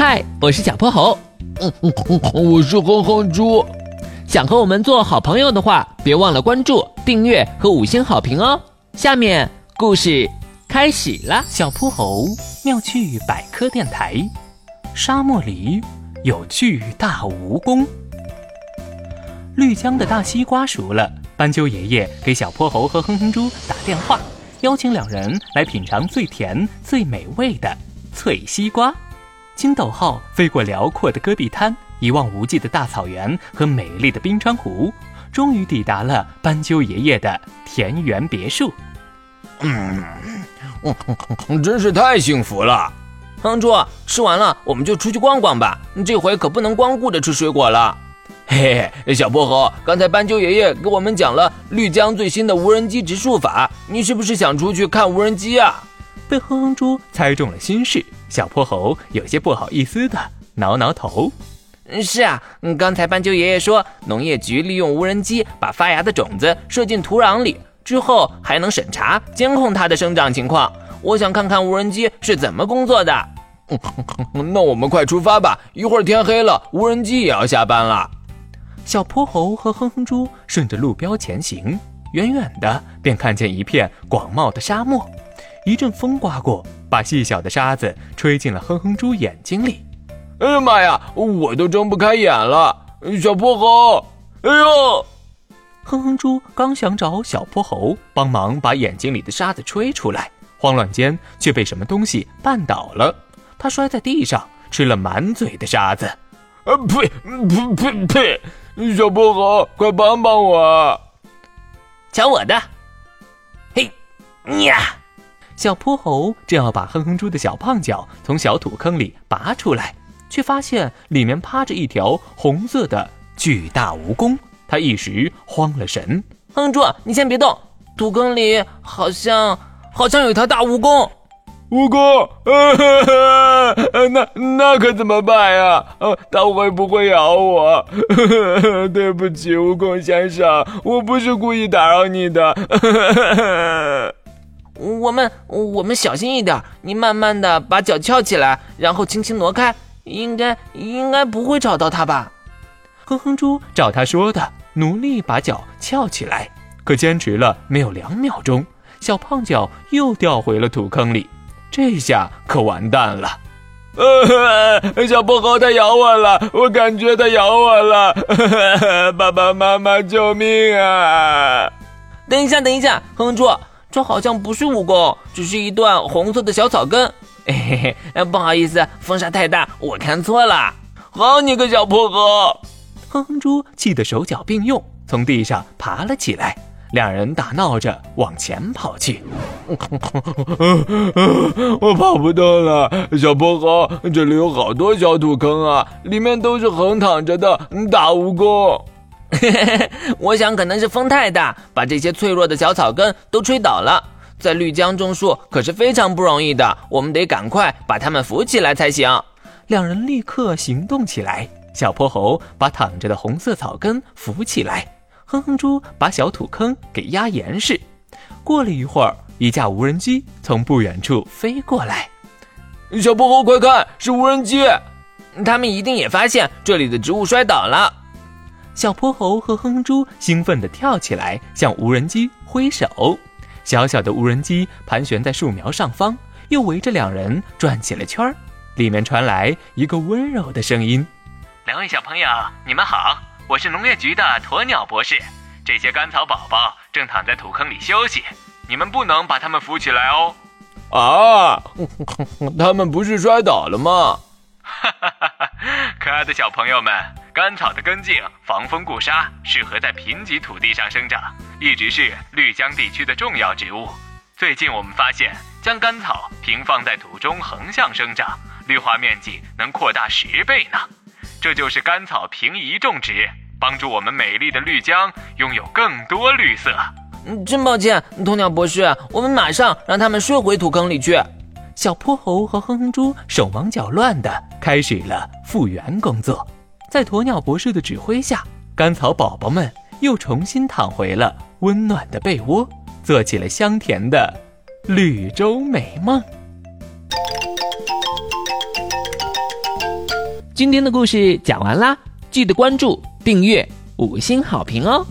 嗨，我是小泼猴。嗯嗯嗯，我是哼哼猪。想和我们做好朋友的话，别忘了关注、订阅和五星好评哦。下面故事开始了。小泼猴妙趣百科电台：沙漠里有巨大蜈蚣。绿江的大西瓜熟了，斑鸠爷爷给小泼猴和哼哼猪打电话，邀请两人来品尝最甜、最美味的脆西瓜。金斗号飞过辽阔的戈壁滩，一望无际的大草原和美丽的冰川湖，终于抵达了斑鸠爷爷的田园别墅。嗯，真是太幸福了。哼猪，吃完了我们就出去逛逛吧，这回可不能光顾着吃水果了。嘿嘿，小薄荷，刚才斑鸠爷爷给我们讲了绿江最新的无人机植树法，你是不是想出去看无人机啊？被哼哼猪猜中了心事。小泼猴有些不好意思的挠挠头。是啊，刚才斑鸠爷爷说，农业局利用无人机把发芽的种子射进土壤里，之后还能审查监控它的生长情况。我想看看无人机是怎么工作的。那我们快出发吧，一会儿天黑了，无人机也要下班了。小泼猴和哼哼猪顺着路标前行，远远的便看见一片广袤的沙漠。一阵风刮过，把细小的沙子吹进了哼哼猪眼睛里。哎呀妈呀，我都睁不开眼了！小泼猴，哎呦！哼哼猪刚想找小泼猴帮忙把眼睛里的沙子吹出来，慌乱间却被什么东西绊倒了，他摔在地上，吃了满嘴的沙子。啊呸呸呸呸！小泼猴，快帮帮我！瞧我的！嘿，呀！小泼猴正要把哼哼猪的小胖脚从小土坑里拔出来，却发现里面趴着一条红色的巨大蜈蚣，他一时慌了神。哼猪，你先别动，土坑里好像好像有条大蜈蚣。蜈蚣，那那可怎么办呀？它会不会咬我？对不起，蜈蚣先生，我不是故意打扰你的。我们我们小心一点，你慢慢的把脚翘起来，然后轻轻挪开，应该应该不会找到它吧？哼哼猪照他说的，努力把脚翘起来，可坚持了没有两秒钟，小胖脚又掉回了土坑里，这下可完蛋了！呃，小泼猴它咬我了，我感觉它咬我了，爸爸妈妈救命啊！等一下，等一下，哼哼猪。这好像不是蜈蚣，只是一段红色的小草根。嘿嘿，不好意思，风沙太大，我看错了。好你个小破猴！哼哼猪气得手脚并用，从地上爬了起来。两人打闹着往前跑去。我跑不动了，小泼猴，这里有好多小土坑啊，里面都是横躺着的大蜈蚣。我想可能是风太大，把这些脆弱的小草根都吹倒了。在绿江种树可是非常不容易的，我们得赶快把它们扶起来才行。两人立刻行动起来。小泼猴把躺着的红色草根扶起来，哼哼猪把小土坑给压严实。过了一会儿，一架无人机从不远处飞过来。小泼猴，快看，是无人机！他们一定也发现这里的植物摔倒了。小泼猴和哼哼猪兴奋地跳起来，向无人机挥手。小小的无人机盘旋在树苗上方，又围着两人转起了圈儿。里面传来一个温柔的声音：“两位小朋友，你们好，我是农业局的鸵鸟博士。这些甘草宝宝正躺在土坑里休息，你们不能把它们扶起来哦。”啊，他们不是摔倒了吗？哈哈哈哈可爱的小朋友们。甘草的根茎防风固沙，适合在贫瘠土地上生长，一直是绿江地区的重要植物。最近我们发现，将甘草平放在土中横向生长，绿化面积能扩大十倍呢。这就是甘草平移种植，帮助我们美丽的绿江拥有更多绿色。嗯真抱歉，鸵鸟博士，我们马上让他们睡回土坑里去。小泼猴和哼哼猪手忙脚乱地开始了复原工作。在鸵鸟博士的指挥下，甘草宝宝们又重新躺回了温暖的被窝，做起了香甜的绿洲美梦。今天的故事讲完啦，记得关注、订阅、五星好评哦。